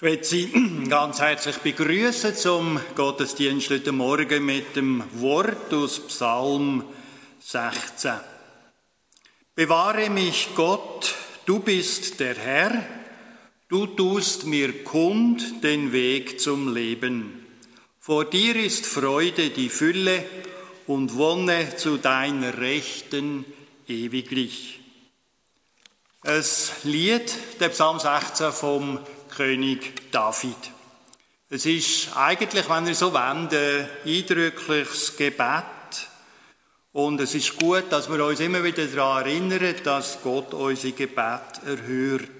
Ich möchte Sie ganz herzlich begrüßen zum Gottesdienst heute Morgen mit dem Wort aus Psalm 16. Bewahre mich Gott, du bist der Herr, du tust mir kund den Weg zum Leben. Vor dir ist Freude die Fülle und Wonne zu deiner Rechten ewiglich. Es Lied, der Psalm 16 vom König David. Es ist eigentlich, wenn ihr so wollt, ein eindrückliches Gebet. Und es ist gut, dass wir uns immer wieder daran erinnern, dass Gott unsere Gebet erhört.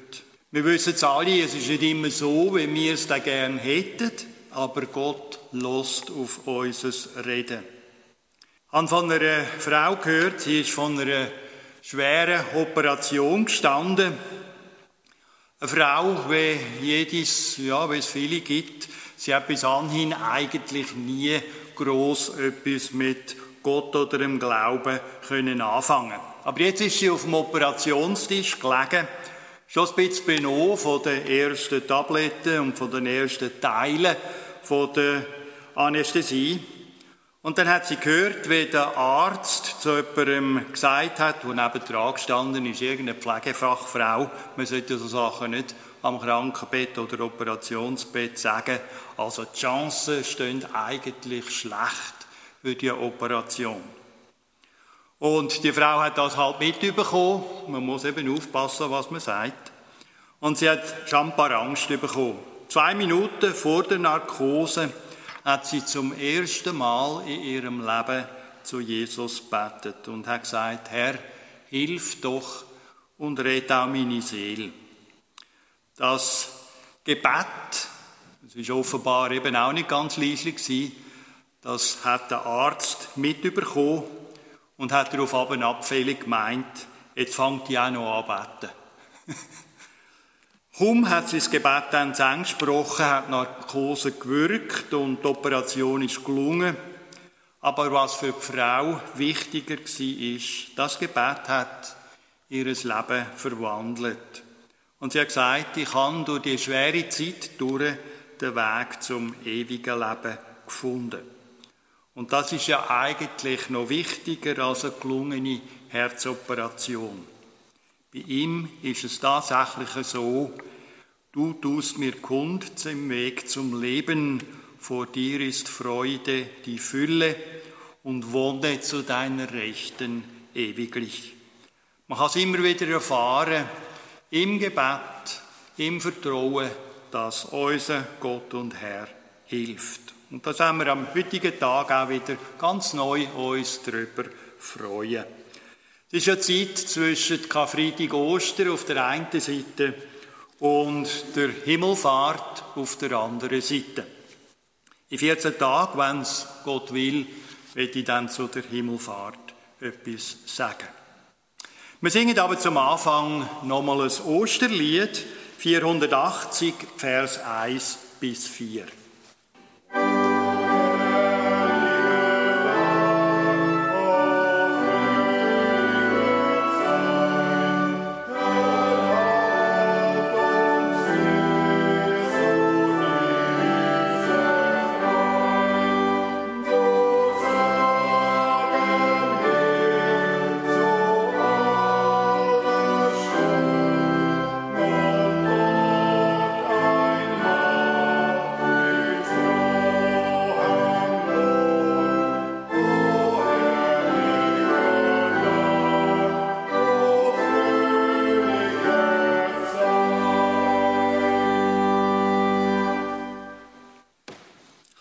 Wir wissen es alle, es ist nicht immer so, wie wir es da gern hätten, aber Gott lost auf unser Reden. Ich habe von einer Frau gehört, sie ist von einer schweren Operation gestanden. Eine Frau, wie jedes, ja, wie es viele gibt, sie hat bis anhin eigentlich nie groß etwas mit Gott oder dem Glauben können anfangen. Aber jetzt ist sie auf dem Operationstisch gelegen, schon ein bisschen benommen von den ersten Tabletten und von den ersten Teilen von der Anästhesie. Und dann hat sie gehört, wie der Arzt zu jemandem gesagt hat, der neben dran gestanden ist, irgendeine Pflegefachfrau, man sollte so Sachen nicht am Krankenbett oder Operationsbett sagen. Also die Chancen stehen eigentlich schlecht für die Operation. Und die Frau hat das halt mitbekommen. Man muss eben aufpassen, was man sagt. Und sie hat schon Angst bekommen. Zwei Minuten vor der Narkose hat sie zum ersten Mal in ihrem Leben zu Jesus betet und hat gesagt, Herr, hilf doch und red auch meine Seele. Das Gebet, das ist offenbar eben auch nicht ganz leislich das hat der Arzt mitbekommen und hat darauf aber abfällig gemeint, jetzt fängt die auch noch an beten. Kaum hat das Gebet dann zu Ende gesprochen, hat Narkose gewirkt und die Operation ist gelungen. Aber was für die Frau wichtiger war, ist, das Gebet hat ihr Leben verwandelt. Und sie hat gesagt, ich habe durch die schwere Zeit durch den Weg zum ewigen Leben gefunden. Und das ist ja eigentlich noch wichtiger als eine gelungene Herzoperation. Bei ihm ist es tatsächlich so, du tust mir kund zum Weg zum Leben, vor dir ist Freude die Fülle und wohne zu deiner Rechten ewiglich. Man kann es immer wieder erfahren, im Gebet, im Vertrauen, dass unser Gott und Herr hilft. Und das haben wir am heutigen Tag auch wieder ganz neu uns darüber freuen. Es ist eine Zeit zwischen Karfreitag und Ostern auf der einen Seite und der Himmelfahrt auf der anderen Seite. In 14 Tagen, wenn es Gott will, werde ich dann zu der Himmelfahrt etwas sagen. Wir singen aber zum Anfang nochmal ein Osterlied, 480, Vers 1 bis 4.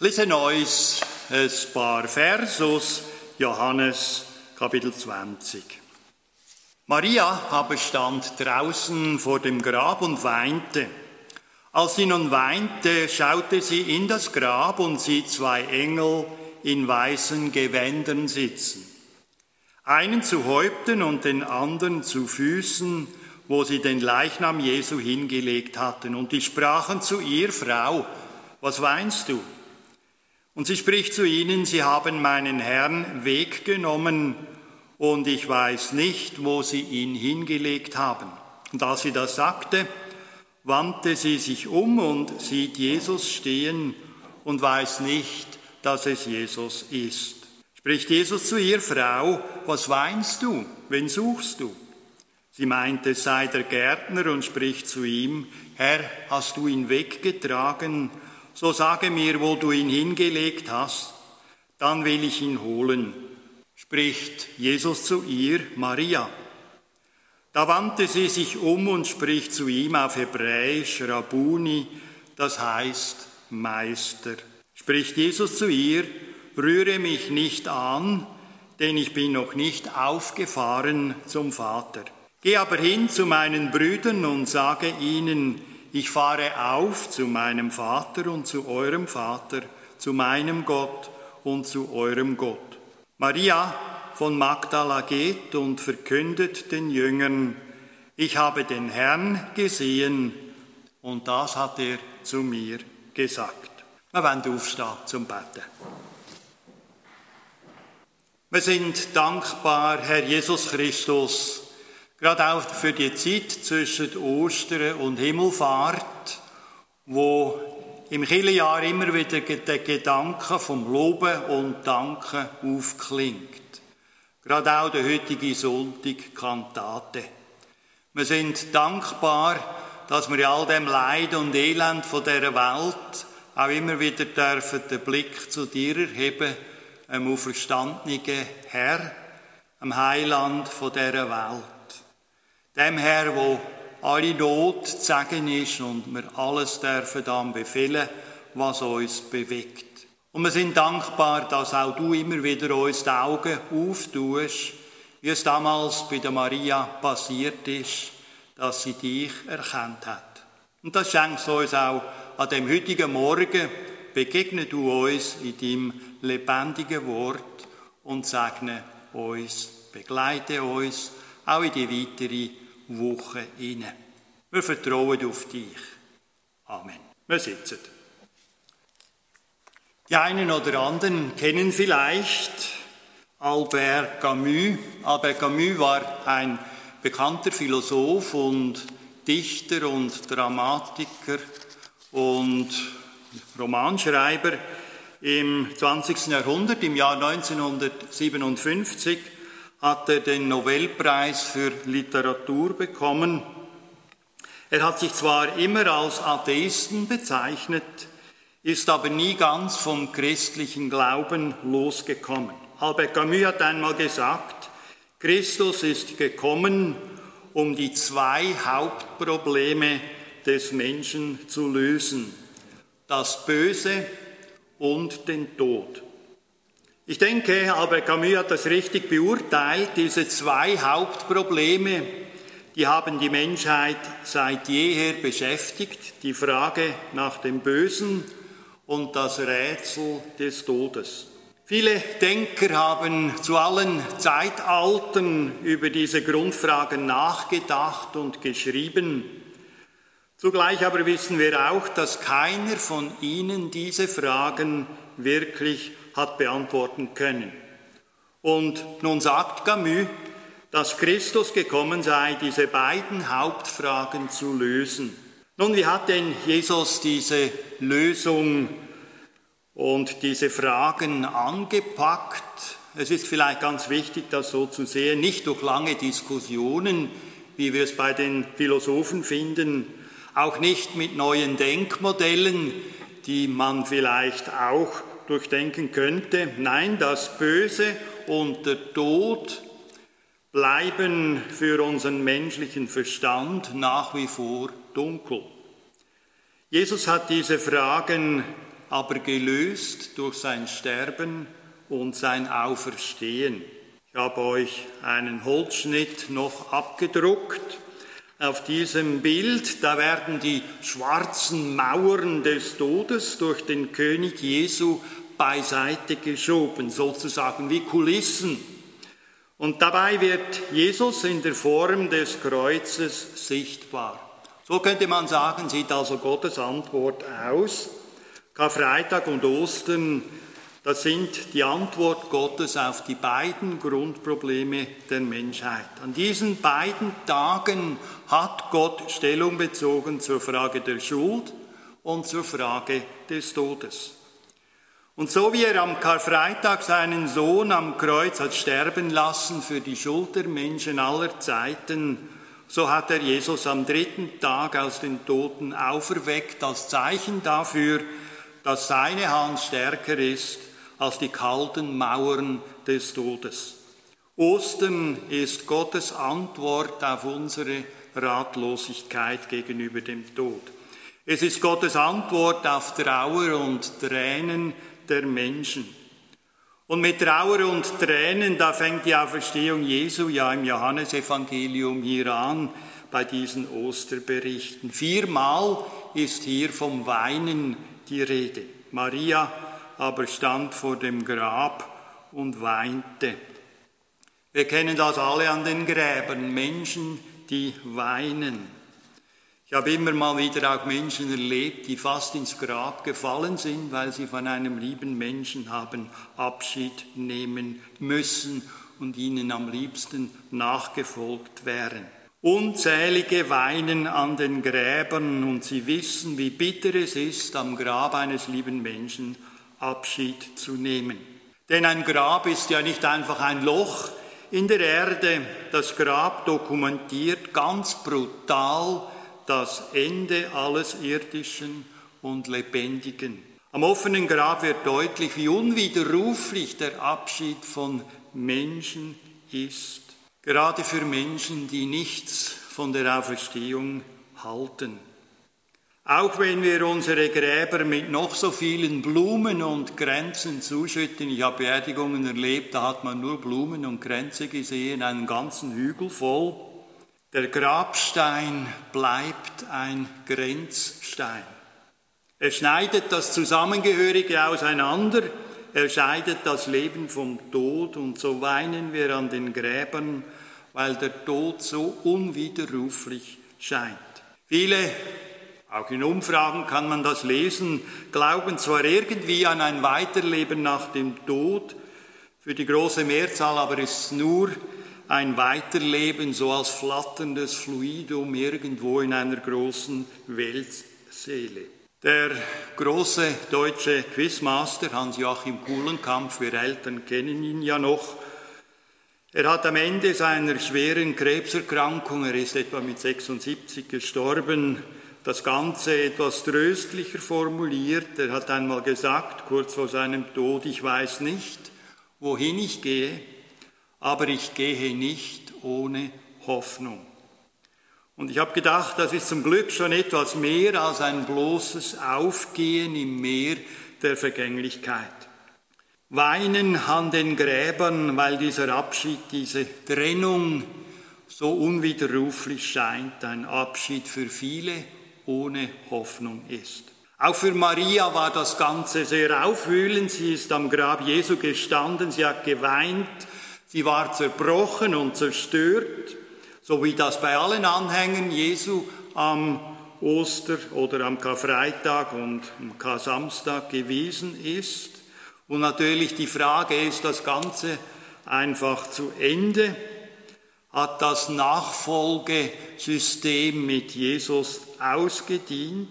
lesen uns ein paar Vers Johannes Kapitel 20. Maria aber stand draußen vor dem Grab und weinte. Als sie nun weinte, schaute sie in das Grab und sieht zwei Engel in weißen Gewändern sitzen. Einen zu Häupten und den anderen zu Füßen, wo sie den Leichnam Jesu hingelegt hatten. Und die sprachen zu ihr, Frau, was weinst du? Und sie spricht zu ihnen, sie haben meinen Herrn weggenommen und ich weiß nicht, wo sie ihn hingelegt haben. Und als sie das sagte, wandte sie sich um und sieht Jesus stehen und weiß nicht, dass es Jesus ist. Spricht Jesus zu ihr, Frau, was weinst du? Wen suchst du? Sie meint, es sei der Gärtner und spricht zu ihm, Herr, hast du ihn weggetragen? So sage mir, wo du ihn hingelegt hast, dann will ich ihn holen. Spricht Jesus zu ihr, Maria. Da wandte sie sich um und spricht zu ihm auf Hebräisch, Rabuni, das heißt Meister. Spricht Jesus zu ihr, rühre mich nicht an, denn ich bin noch nicht aufgefahren zum Vater. Geh aber hin zu meinen Brüdern und sage ihnen, ich fahre auf zu meinem Vater und zu eurem Vater, zu meinem Gott und zu eurem Gott. Maria von Magdala geht und verkündet den Jüngern, ich habe den Herrn gesehen und das hat er zu mir gesagt. Wir wollen aufstehen zum Betten. Wir sind dankbar, Herr Jesus Christus, Gerade auch für die Zeit zwischen Ostern und Himmelfahrt, wo im Kirchenjahr immer wieder der Gedanke vom Loben und Danken aufklingt. Gerade auch der heutige Sonntag Kantate. Wir sind dankbar, dass wir in all dem Leid und Elend von dieser Welt auch immer wieder dürfen den Blick zu dir erheben, einem auferstandenen Herr, einem Heiland von dieser Welt. Dem Herr, wo alle Not zu sagen ist und wir alles dürfen dann befehlen, was uns bewegt. Und wir sind dankbar, dass auch du immer wieder uns die Augen auftust, wie es damals bei der Maria passiert ist, dass sie dich erkannt hat. Und das schenkst du uns auch an dem heutigen Morgen. Begegne du uns in deinem lebendigen Wort und segne uns, begleite uns auch in die weitere Woche inne. Wir vertrauen auf dich. Amen. Wir sitzen. Die einen oder anderen kennen vielleicht Albert Camus. Albert Camus war ein bekannter Philosoph und Dichter und Dramatiker und Romanschreiber im 20. Jahrhundert, im Jahr 1957 hat er den Nobelpreis für Literatur bekommen. Er hat sich zwar immer als Atheisten bezeichnet, ist aber nie ganz vom christlichen Glauben losgekommen. Albert Camus hat einmal gesagt, Christus ist gekommen, um die zwei Hauptprobleme des Menschen zu lösen, das Böse und den Tod. Ich denke, Albert Camus hat das richtig beurteilt. Diese zwei Hauptprobleme, die haben die Menschheit seit jeher beschäftigt. Die Frage nach dem Bösen und das Rätsel des Todes. Viele Denker haben zu allen Zeitaltern über diese Grundfragen nachgedacht und geschrieben. Zugleich aber wissen wir auch, dass keiner von ihnen diese Fragen wirklich hat beantworten können. Und nun sagt Camus, dass Christus gekommen sei, diese beiden Hauptfragen zu lösen. Nun, wie hat denn Jesus diese Lösung und diese Fragen angepackt? Es ist vielleicht ganz wichtig, das so zu sehen, nicht durch lange Diskussionen, wie wir es bei den Philosophen finden, auch nicht mit neuen Denkmodellen, die man vielleicht auch durchdenken könnte. Nein, das Böse und der Tod bleiben für unseren menschlichen Verstand nach wie vor dunkel. Jesus hat diese Fragen aber gelöst durch sein Sterben und sein Auferstehen. Ich habe euch einen Holzschnitt noch abgedruckt. Auf diesem Bild, da werden die schwarzen Mauern des Todes durch den König Jesu beiseite geschoben, sozusagen wie Kulissen. Und dabei wird Jesus in der Form des Kreuzes sichtbar. So könnte man sagen, sieht also Gottes Antwort aus. Karfreitag und Ostern Das sind die Antwort Gottes auf die beiden Grundprobleme der Menschheit. An diesen beiden Tagen hat Gott Stellung bezogen zur Frage der Schuld und zur Frage des Todes. Und so wie er am Karfreitag seinen Sohn am Kreuz hat sterben lassen für die Schuld der Menschen aller Zeiten, so hat er Jesus am dritten Tag aus den Toten auferweckt als Zeichen dafür, dass seine Hand stärker ist als die kalten Mauern des Todes. Ostern ist Gottes Antwort auf unsere Ratlosigkeit gegenüber dem Tod. Es ist Gottes Antwort auf Trauer und Tränen der Menschen. Und mit Trauer und Tränen, da fängt die Auferstehung Jesu ja im Johannesevangelium hier an, bei diesen Osterberichten. Viermal ist hier vom Weinen die Rede. Maria aber stand vor dem Grab und weinte. Wir kennen das alle an den Gräbern, Menschen, die weinen. Ich habe immer mal wieder auch Menschen erlebt, die fast ins Grab gefallen sind, weil sie von einem lieben Menschen haben Abschied nehmen müssen und ihnen am liebsten nachgefolgt wären. Unzählige weinen an den Gräbern und sie wissen, wie bitter es ist, am Grab eines lieben Menschen Abschied zu nehmen. Denn ein Grab ist ja nicht einfach ein Loch in der Erde. Das Grab dokumentiert ganz brutal das Ende alles Irdischen und Lebendigen. Am offenen Grab wird deutlich, wie unwiderruflich der Abschied von Menschen ist. Gerade für Menschen, die nichts von der Auferstehung halten. Auch wenn wir unsere Gräber mit noch so vielen Blumen und Kränzen zuschütten, ich habe Beerdigungen erlebt, da hat man nur Blumen und Kränze gesehen, einen ganzen Hügel voll. Der Grabstein bleibt ein Grenzstein. Er schneidet das Zusammengehörige auseinander, er scheidet das Leben vom Tod und so weinen wir an den Gräbern, weil der Tod so unwiderruflich scheint. Viele auch in Umfragen kann man das lesen, glauben zwar irgendwie an ein Weiterleben nach dem Tod, für die große Mehrzahl aber ist es nur ein Weiterleben so als flatterndes Fluidum irgendwo in einer großen Weltseele. Der große deutsche Quizmaster Hans-Joachim Kuhlenkampf, wir Eltern kennen ihn ja noch, er hat am Ende seiner schweren Krebserkrankung, er ist etwa mit 76 gestorben, das Ganze etwas tröstlicher formuliert. Er hat einmal gesagt, kurz vor seinem Tod, ich weiß nicht, wohin ich gehe, aber ich gehe nicht ohne Hoffnung. Und ich habe gedacht, das ist zum Glück schon etwas mehr als ein bloßes Aufgehen im Meer der Vergänglichkeit. Weinen an den Gräbern, weil dieser Abschied, diese Trennung so unwiderruflich scheint, ein Abschied für viele ohne Hoffnung ist. Auch für Maria war das Ganze sehr aufwühlend. Sie ist am Grab Jesu gestanden, sie hat geweint, sie war zerbrochen und zerstört, so wie das bei allen Anhängern Jesu am Oster- oder am Karfreitag und am Kar-Samstag gewesen ist. Und natürlich die Frage ist das Ganze einfach zu Ende hat das Nachfolgesystem mit Jesus ausgedient?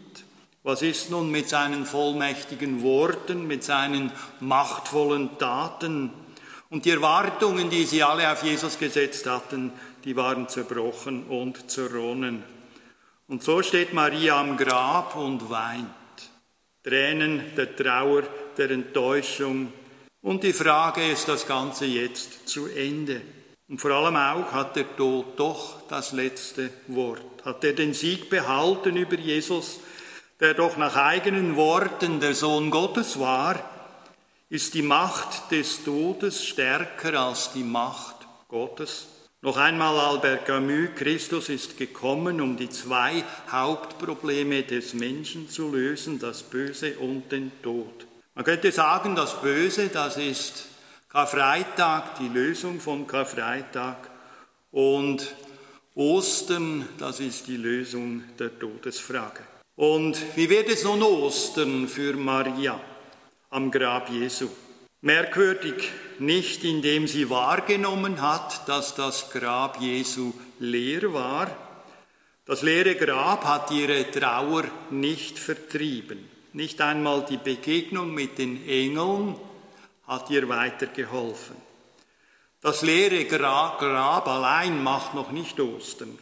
Was ist nun mit seinen vollmächtigen Worten, mit seinen machtvollen Taten? Und die Erwartungen, die sie alle auf Jesus gesetzt hatten, die waren zerbrochen und zerronnen. Und so steht Maria am Grab und weint. Tränen der Trauer, der Enttäuschung. Und die Frage ist das Ganze jetzt zu Ende. Und vor allem auch hat der Tod doch das letzte Wort. Hat er den Sieg behalten über Jesus, der doch nach eigenen Worten der Sohn Gottes war, ist die Macht des Todes stärker als die Macht Gottes. Noch einmal Albert Camus, Christus ist gekommen, um die zwei Hauptprobleme des Menschen zu lösen, das Böse und den Tod. Man könnte sagen, das Böse, das ist Karfreitag, die Lösung von Karfreitag und Ostern, das ist die Lösung der Todesfrage. Und wie wird es nun Ostern für Maria am Grab Jesu? Merkwürdig nicht, indem sie wahrgenommen hat, dass das Grab Jesu leer war. Das leere Grab hat ihre Trauer nicht vertrieben. Nicht einmal die Begegnung mit den Engeln hat ihr weitergeholfen. Das leere Grab allein macht noch nicht Ostern,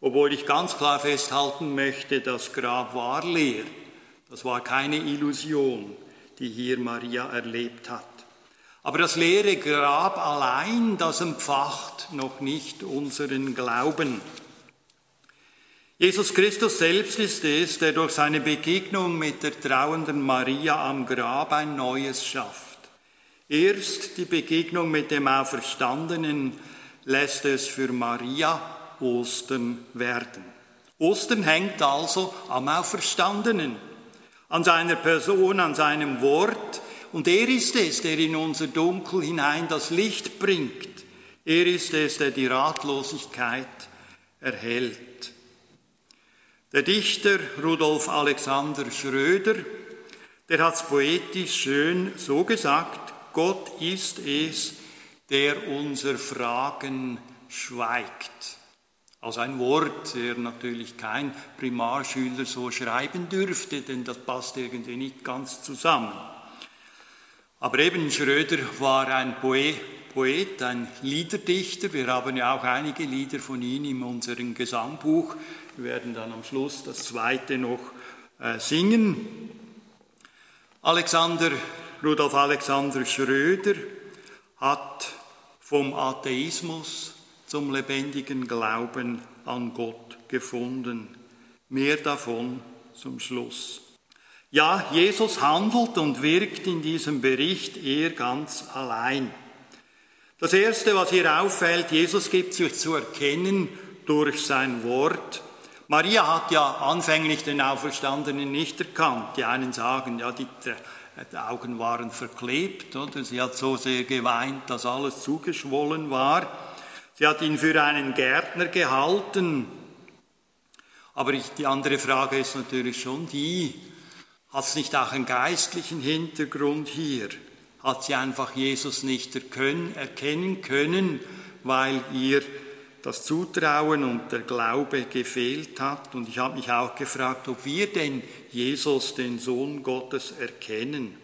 obwohl ich ganz klar festhalten möchte, das Grab war leer. Das war keine Illusion, die hier Maria erlebt hat. Aber das leere Grab allein, das empfacht noch nicht unseren Glauben. Jesus Christus selbst ist es, der durch seine Begegnung mit der trauenden Maria am Grab ein Neues schafft. Erst die Begegnung mit dem Auferstandenen lässt es für Maria Ostern werden. Ostern hängt also am Auferstandenen, an seiner Person, an seinem Wort, und er ist es, der in unser Dunkel hinein das Licht bringt. Er ist es, der die Ratlosigkeit erhält. Der Dichter Rudolf Alexander Schröder, der hat es poetisch schön so gesagt, Gott ist es, der unser Fragen schweigt. Also ein Wort, der natürlich kein Primarschüler so schreiben dürfte, denn das passt irgendwie nicht ganz zusammen. Aber eben Schröder war ein Poet, ein Liederdichter. Wir haben ja auch einige Lieder von ihm in unserem Gesangbuch. Wir werden dann am Schluss das zweite noch äh, singen. Alexander, Rudolf Alexander Schröder hat vom Atheismus zum lebendigen Glauben an Gott gefunden. Mehr davon zum Schluss. Ja, Jesus handelt und wirkt in diesem Bericht eher ganz allein. Das Erste, was hier auffällt, Jesus gibt sich zu erkennen durch sein Wort. Maria hat ja anfänglich den Auferstandenen nicht erkannt. Die einen sagen, ja, die, die Augen waren verklebt, oder? Sie hat so sehr geweint, dass alles zugeschwollen war. Sie hat ihn für einen Gärtner gehalten. Aber ich, die andere Frage ist natürlich schon die, hat es nicht auch einen geistlichen Hintergrund hier? Hat sie einfach Jesus nicht erkennen können, weil ihr das Zutrauen und der Glaube gefehlt hat. Und ich habe mich auch gefragt, ob wir denn Jesus, den Sohn Gottes, erkennen.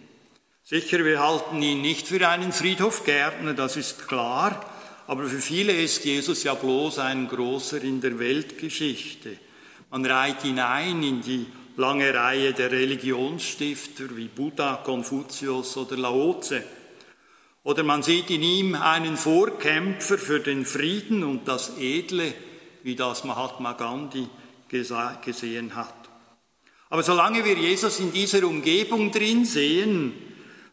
Sicher, wir halten ihn nicht für einen Friedhofgärtner, das ist klar, aber für viele ist Jesus ja bloß ein Großer in der Weltgeschichte. Man reiht ihn ein in die lange Reihe der Religionsstifter wie Buddha, Konfuzius oder Laoze. Oder man sieht in ihm einen Vorkämpfer für den Frieden und das Edle, wie das Mahatma Gandhi gesehen hat. Aber solange wir Jesus in dieser Umgebung drin sehen,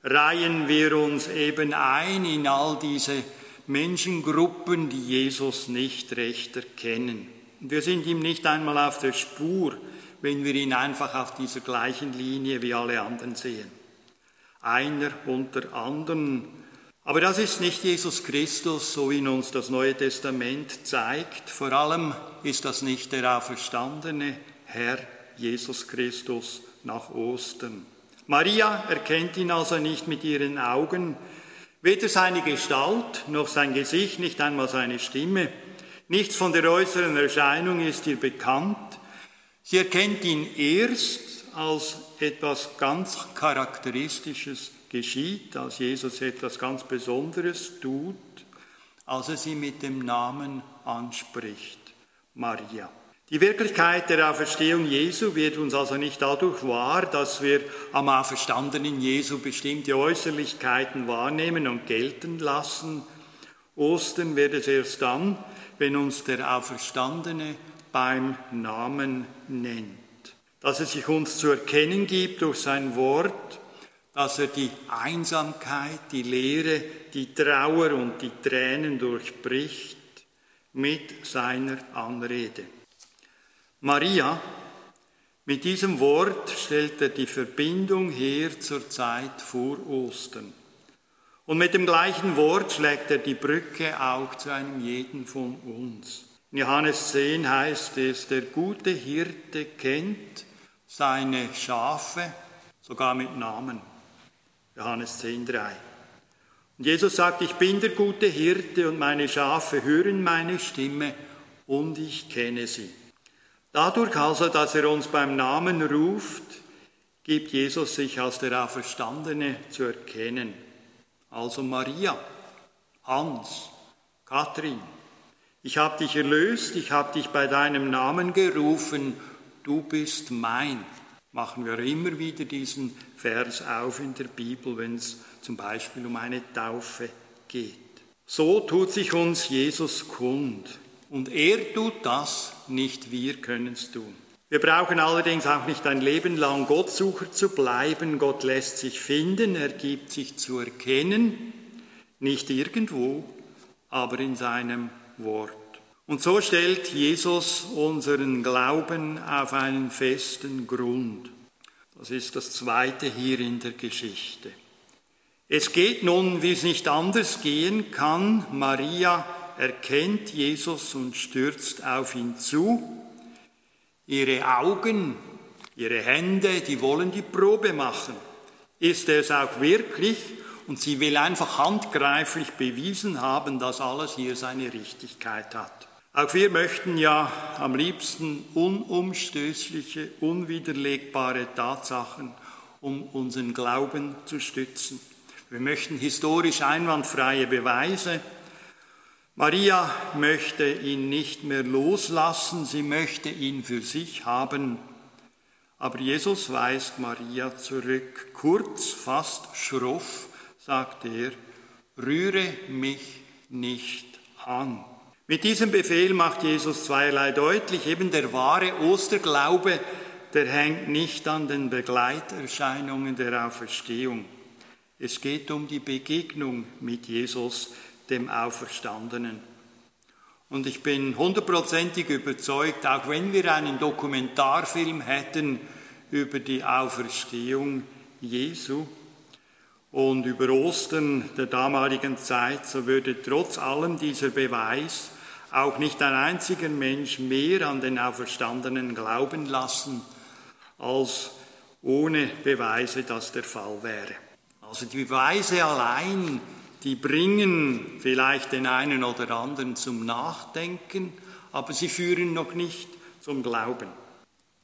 reihen wir uns eben ein in all diese Menschengruppen, die Jesus nicht recht erkennen. Wir sind ihm nicht einmal auf der Spur, wenn wir ihn einfach auf dieser gleichen Linie wie alle anderen sehen. Einer unter anderen aber das ist nicht Jesus Christus, so wie uns das Neue Testament zeigt. Vor allem ist das nicht der auferstandene Herr Jesus Christus nach Ostern. Maria erkennt ihn also nicht mit ihren Augen, weder seine Gestalt noch sein Gesicht, nicht einmal seine Stimme. Nichts von der äußeren Erscheinung ist ihr bekannt. Sie erkennt ihn erst als etwas ganz Charakteristisches geschieht, als Jesus etwas ganz Besonderes tut, als er sie mit dem Namen anspricht, Maria. Die Wirklichkeit der Auferstehung Jesu wird uns also nicht dadurch wahr, dass wir am auferstandenen Jesu bestimmte Äußerlichkeiten wahrnehmen und gelten lassen. Ostern wird es erst dann, wenn uns der Auferstandene beim Namen nennt. Dass er sich uns zu erkennen gibt durch sein Wort, dass er die Einsamkeit, die Leere, die Trauer und die Tränen durchbricht mit seiner Anrede. Maria, mit diesem Wort stellt er die Verbindung her zur Zeit vor Ostern. Und mit dem gleichen Wort schlägt er die Brücke auch zu einem jeden von uns. In Johannes 10 heißt es, der gute Hirte kennt seine Schafe sogar mit Namen. Johannes 10,3. Und Jesus sagt, ich bin der gute Hirte und meine Schafe hören meine Stimme und ich kenne sie. Dadurch also, dass er uns beim Namen ruft, gibt Jesus sich als der Auferstandene zu erkennen. Also Maria, Hans, Kathrin, ich habe dich erlöst, ich habe dich bei deinem Namen gerufen, du bist mein. Machen wir immer wieder diesen Vers auf in der Bibel, wenn es zum Beispiel um eine Taufe geht. So tut sich uns Jesus kund. Und er tut das, nicht wir können es tun. Wir brauchen allerdings auch nicht ein Leben lang Gottsucher zu bleiben. Gott lässt sich finden, er gibt sich zu erkennen, nicht irgendwo, aber in seinem Wort. Und so stellt Jesus unseren Glauben auf einen festen Grund. Das ist das Zweite hier in der Geschichte. Es geht nun, wie es nicht anders gehen kann. Maria erkennt Jesus und stürzt auf ihn zu. Ihre Augen, ihre Hände, die wollen die Probe machen. Ist es auch wirklich? Und sie will einfach handgreiflich bewiesen haben, dass alles hier seine Richtigkeit hat. Auch wir möchten ja am liebsten unumstößliche, unwiderlegbare Tatsachen, um unseren Glauben zu stützen. Wir möchten historisch einwandfreie Beweise, Maria möchte ihn nicht mehr loslassen, sie möchte ihn für sich haben. Aber Jesus weist Maria zurück. Kurz, fast schroff, sagt er, rühre mich nicht an. Mit diesem Befehl macht Jesus zweierlei deutlich. Eben der wahre Osterglaube, der hängt nicht an den Begleiterscheinungen der Auferstehung. Es geht um die Begegnung mit Jesus dem Auferstandenen. Und ich bin hundertprozentig überzeugt, auch wenn wir einen Dokumentarfilm hätten über die Auferstehung Jesu und über Ostern der damaligen Zeit, so würde trotz allem dieser Beweis auch nicht ein einziger Mensch mehr an den Auferstandenen glauben lassen, als ohne Beweise das der Fall wäre. Also die Beweise allein die bringen vielleicht den einen oder anderen zum Nachdenken, aber sie führen noch nicht zum Glauben.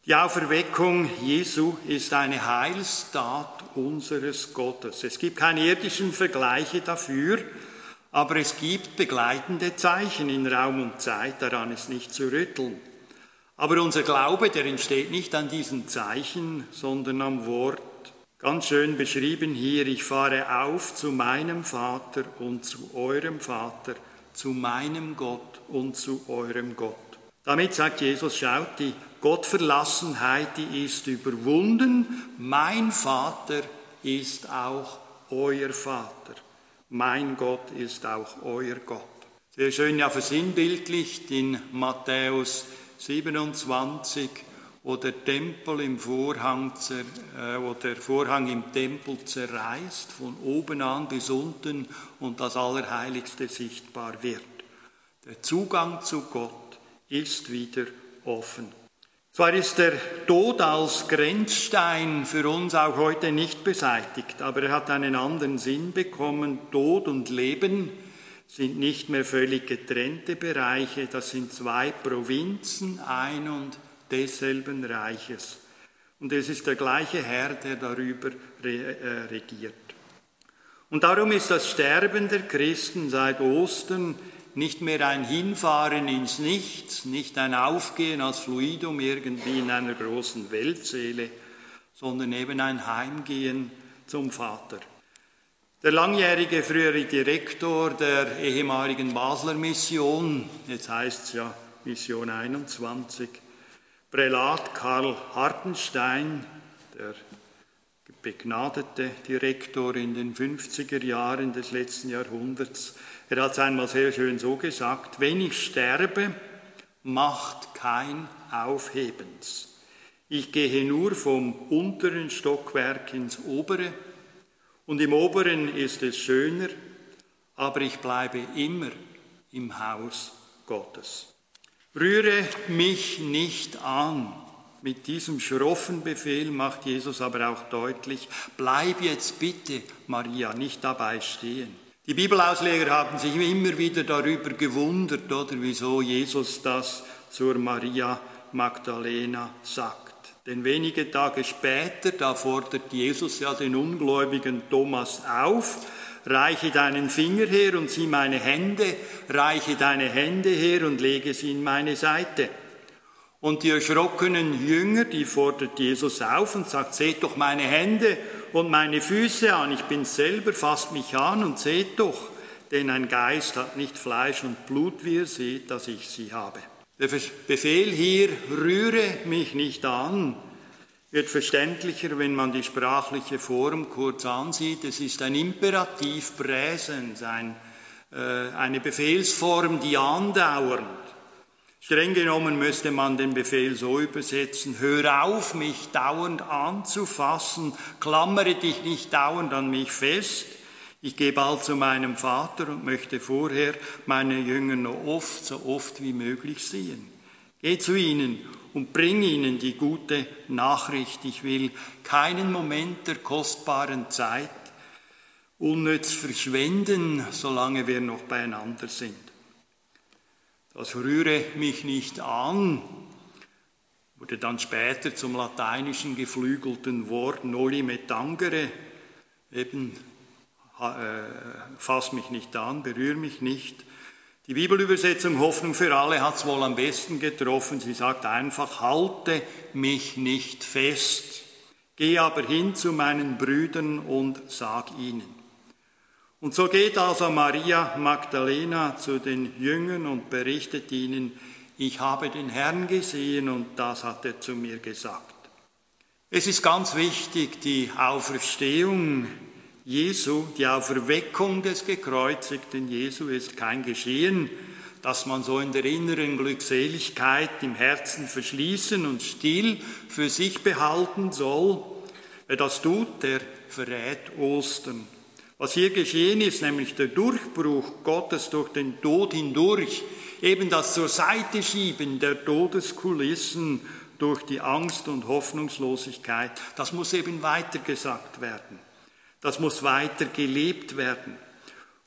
Die Auferweckung Jesu ist eine Heilstat unseres Gottes. Es gibt keine irdischen Vergleiche dafür, aber es gibt begleitende Zeichen in Raum und Zeit, daran ist nicht zu rütteln. Aber unser Glaube, der entsteht nicht an diesen Zeichen, sondern am Wort Ganz schön beschrieben hier, ich fahre auf zu meinem Vater und zu eurem Vater, zu meinem Gott und zu eurem Gott. Damit sagt Jesus, schaut, die Gottverlassenheit, die ist überwunden. Mein Vater ist auch euer Vater. Mein Gott ist auch euer Gott. Sehr schön ja versinnbildlicht in Matthäus 27, wo der Tempel im Vorhang, äh, wo der Vorhang im Tempel zerreißt, von oben an bis unten und das Allerheiligste sichtbar wird. Der Zugang zu Gott ist wieder offen. Zwar ist der Tod als Grenzstein für uns auch heute nicht beseitigt, aber er hat einen anderen Sinn bekommen. Tod und Leben sind nicht mehr völlig getrennte Bereiche, das sind zwei Provinzen, ein und desselben Reiches. Und es ist der gleiche Herr, der darüber äh, regiert. Und darum ist das Sterben der Christen seit Ostern nicht mehr ein Hinfahren ins Nichts, nicht ein Aufgehen als Fluidum irgendwie in einer großen Weltseele, sondern eben ein Heimgehen zum Vater. Der langjährige frühere Direktor der ehemaligen Basler Mission, jetzt heißt es ja Mission 21, Prälat Karl Hartenstein, der begnadete Direktor in den 50er Jahren des letzten Jahrhunderts, er hat es einmal sehr schön so gesagt, wenn ich sterbe, macht kein Aufhebens. Ich gehe nur vom unteren Stockwerk ins obere und im oberen ist es schöner, aber ich bleibe immer im Haus Gottes. Rühre mich nicht an. Mit diesem schroffen Befehl macht Jesus aber auch deutlich, bleib jetzt bitte, Maria, nicht dabei stehen. Die Bibelausleger haben sich immer wieder darüber gewundert, oder wieso Jesus das zur Maria Magdalena sagt. Denn wenige Tage später, da fordert Jesus ja den ungläubigen Thomas auf, reiche deinen Finger her und sieh meine Hände, reiche deine Hände her und lege sie in meine Seite. Und die erschrockenen Jünger, die fordert Jesus auf und sagt, seht doch meine Hände und meine Füße an, ich bin selber, fasst mich an und seht doch, denn ein Geist hat nicht Fleisch und Blut, wie ihr seht, dass ich sie habe. Der Befehl hier, rühre mich nicht an, wird verständlicher, wenn man die sprachliche Form kurz ansieht. Es ist ein Imperativ Präsens, ein, äh, eine Befehlsform, die andauernd. Streng genommen müsste man den Befehl so übersetzen, hör auf, mich dauernd anzufassen, klammere dich nicht dauernd an mich fest, ich gehe bald zu meinem Vater und möchte vorher meine Jünger noch oft, so oft wie möglich sehen. Geh zu ihnen und bring ihnen die gute Nachricht. Ich will keinen Moment der kostbaren Zeit unnütz verschwenden, solange wir noch beieinander sind. Das rühre mich nicht an, wurde dann später zum lateinischen geflügelten Wort noli me tangere, eben äh, fass mich nicht an, berühr mich nicht. Die Bibelübersetzung Hoffnung für alle hat es wohl am besten getroffen. Sie sagt einfach, halte mich nicht fest, geh aber hin zu meinen Brüdern und sag ihnen. Und so geht also Maria Magdalena zu den Jüngern und berichtet ihnen, ich habe den Herrn gesehen und das hat er zu mir gesagt. Es ist ganz wichtig, die Auferstehung Jesu, die Auferweckung des gekreuzigten Jesu ist kein Geschehen, das man so in der inneren Glückseligkeit im Herzen verschließen und still für sich behalten soll. Wer das tut, der verrät Ostern. Was hier geschehen ist, nämlich der Durchbruch Gottes durch den Tod hindurch, eben das zur Seite schieben der Todeskulissen durch die Angst und Hoffnungslosigkeit, das muss eben weitergesagt werden. Das muss weiter gelebt werden.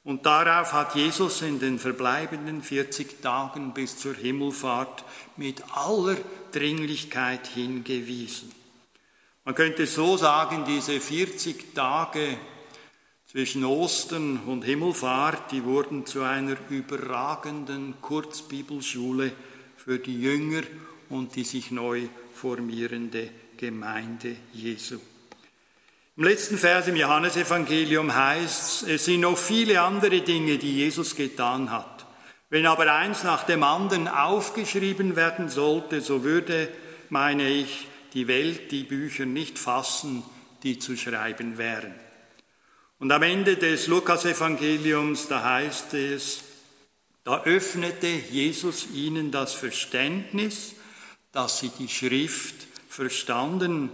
Und darauf hat Jesus in den verbleibenden 40 Tagen bis zur Himmelfahrt mit aller Dringlichkeit hingewiesen. Man könnte so sagen, diese 40 Tage zwischen Ostern und Himmelfahrt, die wurden zu einer überragenden Kurzbibelschule für die Jünger und die sich neu formierende Gemeinde Jesu. Im letzten Vers im Johannesevangelium heißt es, es sind noch viele andere Dinge, die Jesus getan hat. Wenn aber eins nach dem anderen aufgeschrieben werden sollte, so würde, meine ich, die Welt die Bücher nicht fassen, die zu schreiben wären. Und am Ende des Lukasevangeliums, da heißt es, da öffnete Jesus ihnen das Verständnis, dass sie die Schrift verstanden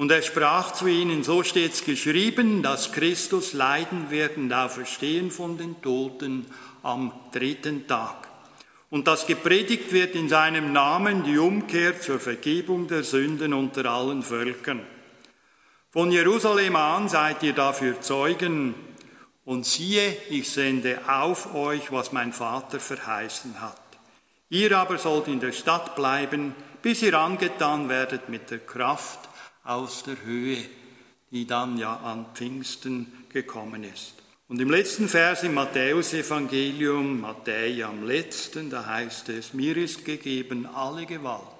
und er sprach zu ihnen, so steht's geschrieben, dass Christus leiden wird und auferstehen von den Toten am dritten Tag. Und dass gepredigt wird in seinem Namen die Umkehr zur Vergebung der Sünden unter allen Völkern. Von Jerusalem an seid ihr dafür Zeugen. Und siehe, ich sende auf euch, was mein Vater verheißen hat. Ihr aber sollt in der Stadt bleiben, bis ihr angetan werdet mit der Kraft aus der Höhe, die dann ja an Pfingsten gekommen ist. Und im letzten Vers im Matthäusevangelium, Matthäus am letzten, da heißt es, mir ist gegeben alle Gewalt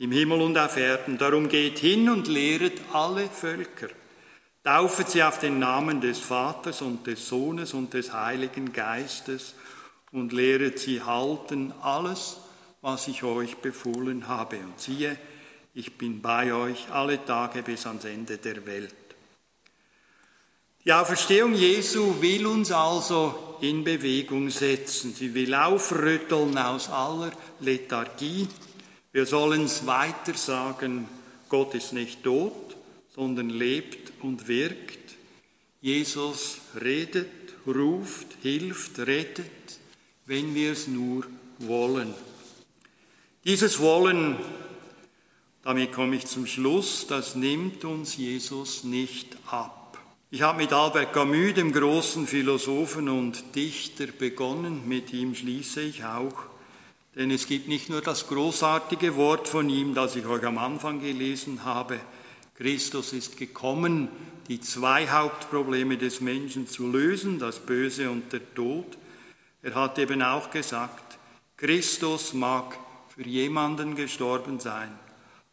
im Himmel und auf Erden. Darum geht hin und lehret alle Völker. Taufet sie auf den Namen des Vaters und des Sohnes und des Heiligen Geistes und lehret sie halten alles, was ich euch befohlen habe. Und siehe, ich bin bei euch alle Tage bis ans Ende der Welt. Die Auferstehung Jesu will uns also in Bewegung setzen. Sie will aufrütteln aus aller Lethargie. Wir sollen es weiter sagen, Gott ist nicht tot, sondern lebt und wirkt. Jesus redet, ruft, hilft, rettet, wenn wir es nur wollen. Dieses Wollen damit komme ich zum Schluss, das nimmt uns Jesus nicht ab. Ich habe mit Albert Camus, dem großen Philosophen und Dichter, begonnen. Mit ihm schließe ich auch. Denn es gibt nicht nur das großartige Wort von ihm, das ich euch am Anfang gelesen habe. Christus ist gekommen, die zwei Hauptprobleme des Menschen zu lösen, das Böse und der Tod. Er hat eben auch gesagt, Christus mag für jemanden gestorben sein,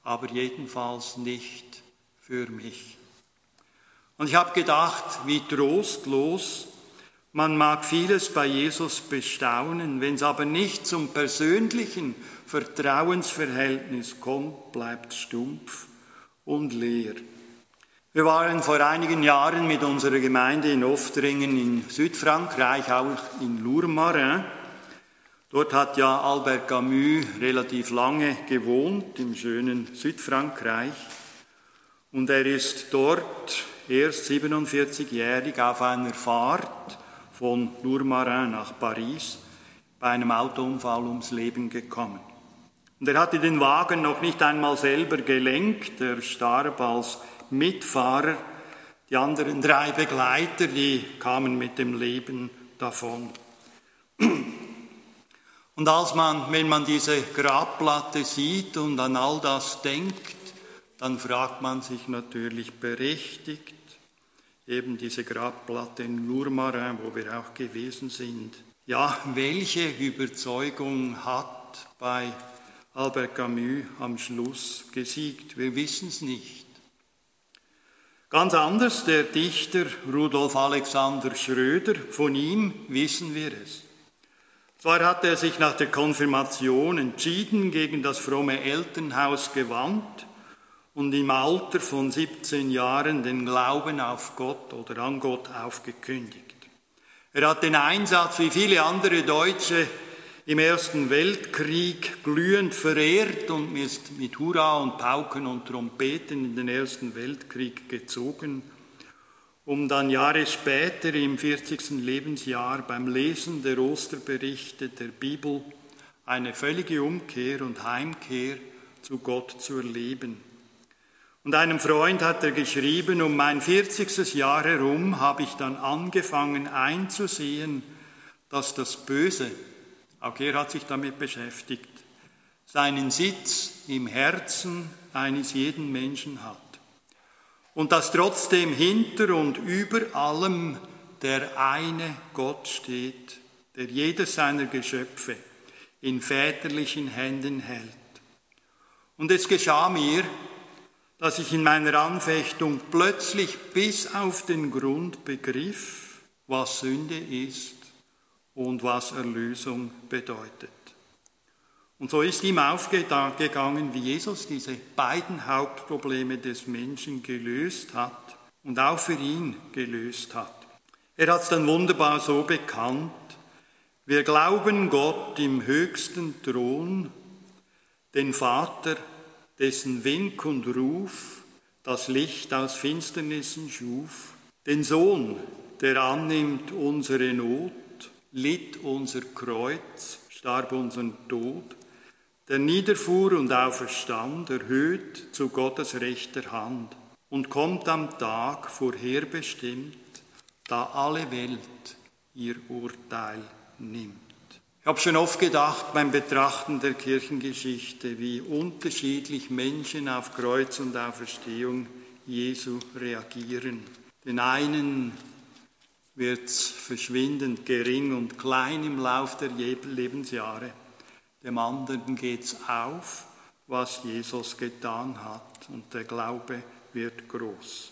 aber jedenfalls nicht für mich. Und ich habe gedacht, wie trostlos, man mag vieles bei Jesus bestaunen, wenn es aber nicht zum persönlichen Vertrauensverhältnis kommt, bleibt stumpf und leer. Wir waren vor einigen Jahren mit unserer Gemeinde in Oftringen in Südfrankreich, auch in Lourmarin. Dort hat ja Albert Camus relativ lange gewohnt, im schönen Südfrankreich. Und er ist dort erst 47-jährig auf einer Fahrt von Lourmarin nach Paris bei einem Autounfall ums Leben gekommen. Und er hatte den Wagen noch nicht einmal selber gelenkt, er starb als Mitfahrer. Die anderen drei Begleiter, die kamen mit dem Leben davon. Und als man, wenn man diese Grabplatte sieht und an all das denkt, dann fragt man sich natürlich berechtigt, eben diese Grabplatte in Lourmarin, wo wir auch gewesen sind. Ja, welche Überzeugung hat bei Albert Camus am Schluss gesiegt? Wir wissen es nicht. Ganz anders der Dichter Rudolf Alexander Schröder, von ihm wissen wir es. Zwar hat er sich nach der Konfirmation entschieden gegen das fromme Elternhaus gewandt, und im Alter von 17 Jahren den Glauben auf Gott oder an Gott aufgekündigt. Er hat den Einsatz wie viele andere Deutsche im Ersten Weltkrieg glühend verehrt und ist mit Hurra und Pauken und Trompeten in den Ersten Weltkrieg gezogen, um dann Jahre später im 40. Lebensjahr beim Lesen der Osterberichte der Bibel eine völlige Umkehr und Heimkehr zu Gott zu erleben. Und einem Freund hat er geschrieben, um mein 40. Jahr herum habe ich dann angefangen einzusehen, dass das Böse, auch er hat sich damit beschäftigt, seinen Sitz im Herzen eines jeden Menschen hat. Und dass trotzdem hinter und über allem der eine Gott steht, der jedes seiner Geschöpfe in väterlichen Händen hält. Und es geschah mir, dass ich in meiner Anfechtung plötzlich bis auf den Grund begriff, was Sünde ist und was Erlösung bedeutet. Und so ist ihm aufgegangen, wie Jesus diese beiden Hauptprobleme des Menschen gelöst hat und auch für ihn gelöst hat. Er hat es dann wunderbar so bekannt, wir glauben Gott im höchsten Thron, den Vater, dessen Wink und Ruf das Licht aus Finsternissen schuf, den Sohn, der annimmt unsere Not, litt unser Kreuz, starb unseren Tod, der niederfuhr und auferstand, erhöht zu Gottes rechter Hand und kommt am Tag vorherbestimmt, da alle Welt ihr Urteil nimmt. Ich habe schon oft gedacht beim Betrachten der Kirchengeschichte, wie unterschiedlich Menschen auf Kreuz und Auferstehung Jesu reagieren. Den einen wird es verschwindend gering und klein im Lauf der Lebensjahre. Dem anderen geht es auf, was Jesus getan hat und der Glaube wird groß.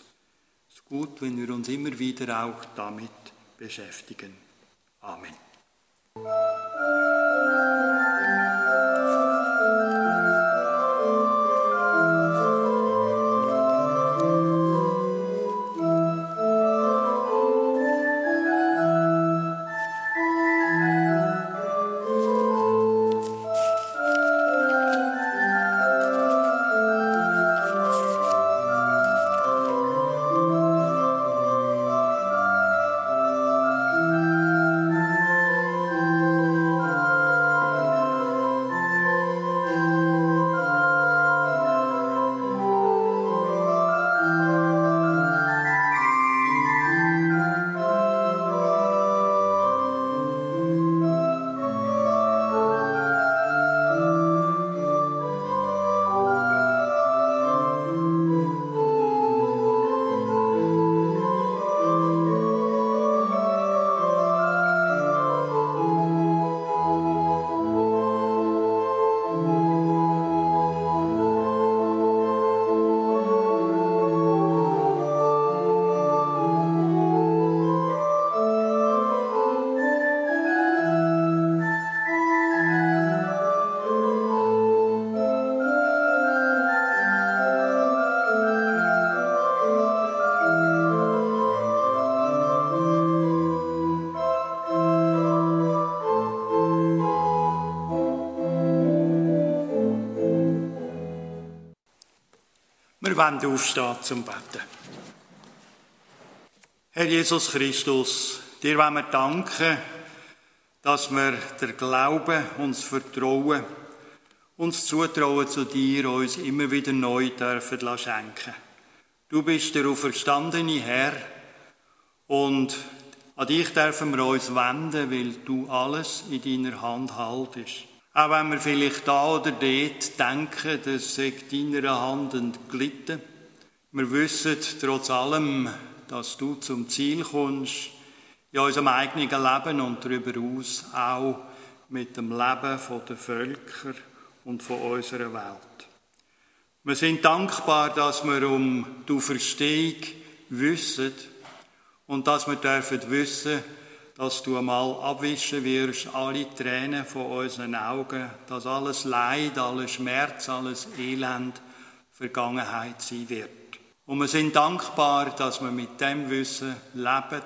Es ist gut, wenn wir uns immer wieder auch damit beschäftigen. Amen. Música Wir wollen aufstehen zum Betten. Herr Jesus Christus, dir wollen wir danken, dass wir der Glaube, uns Vertrauen, uns Zutrauen zu dir uns immer wieder neu dürfen schenken. Du bist der auferstandene Herr und an dich dürfen wir uns wenden, weil du alles in deiner Hand haltest. Auch wenn wir vielleicht da oder dort denken, das sei deiner Hand entglitten. Wir wissen trotz allem, dass du zum Ziel kommst, in unserem eigenen Leben und darüber hinaus auch mit dem Leben der Völker und von unserer Welt. Wir sind dankbar, dass wir um die Verstehung wissen und dass wir dürfen wissen, dass du einmal abwischen wirst, alle Tränen von unseren Augen, dass alles Leid, alles Schmerz, alles Elend Vergangenheit sein wird. Und wir sind dankbar, dass wir mit dem Wissen leben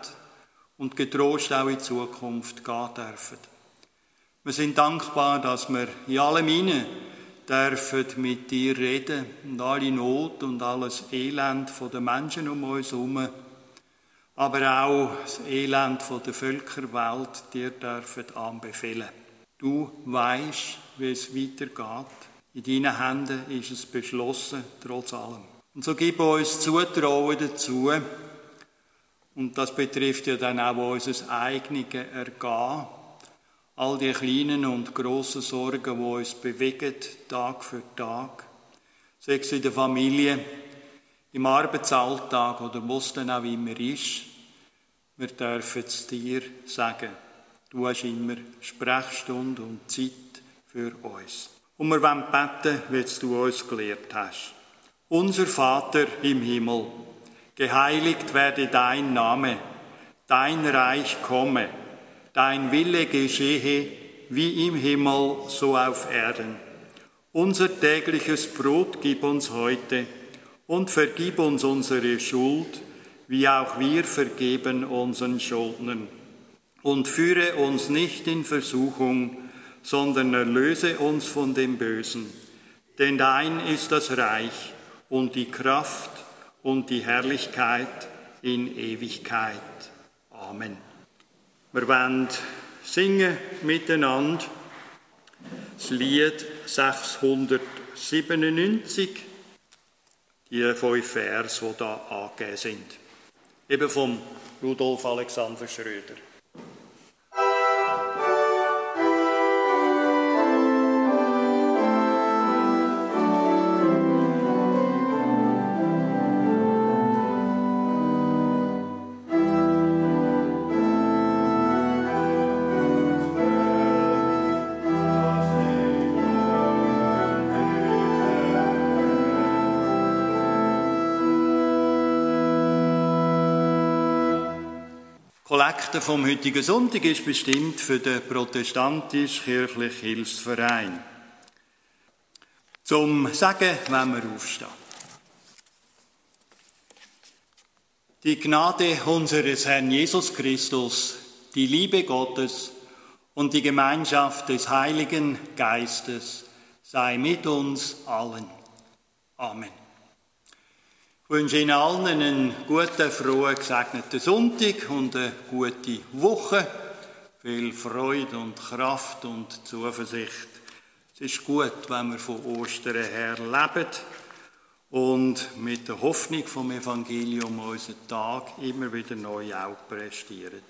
und getrost auch in Zukunft gehen dürfen. Wir sind dankbar, dass wir in allem hinein dürfen mit dir reden und alle Not und alles Elend von den Menschen um uns herum aber auch das Elend der Völkerwelt dir dürfen anbefehlen. Du weißt, wie es weitergeht. In deinen Händen ist es beschlossen, trotz allem. Und so gib uns Zutrauen dazu. Und das betrifft ja dann auch unser eigenes Ergehen. All die kleinen und grossen Sorgen, die uns bewegen, Tag für Tag. Sei es in der Familie, im Arbeitsalltag oder wo es dann auch immer ist. Wir dürfen es dir sagen. Du hast immer Sprechstunde und Zeit für uns. Und wir wollen beten, wie du uns gelehrt hast. Unser Vater im Himmel, geheiligt werde dein Name, dein Reich komme, dein Wille geschehe, wie im Himmel, so auf Erden. Unser tägliches Brot gib uns heute und vergib uns unsere Schuld, wie auch wir vergeben unseren Schuldnern. Und führe uns nicht in Versuchung, sondern erlöse uns von dem Bösen. Denn dein ist das Reich und die Kraft und die Herrlichkeit in Ewigkeit. Amen. Wir wollen singen miteinander das Lied 697, die fünf Vers, die da angegeben sind eben vom Rudolf Alexander Schröder. Kollekte vom heutigen Sonntag ist bestimmt für den protestantisch-kirchlichen Hilfsverein. Zum Sagen, wenn wir aufstehen. Die Gnade unseres Herrn Jesus Christus, die Liebe Gottes und die Gemeinschaft des Heiligen Geistes sei mit uns allen. Amen. Ich wünsche Ihnen allen einen guten, frohen, gesegneten Sonntag und eine gute Woche. Viel Freude und Kraft und Zuversicht. Es ist gut, wenn wir von Ostern her leben und mit der Hoffnung vom Evangelium unseren Tag immer wieder neu auch prestieren.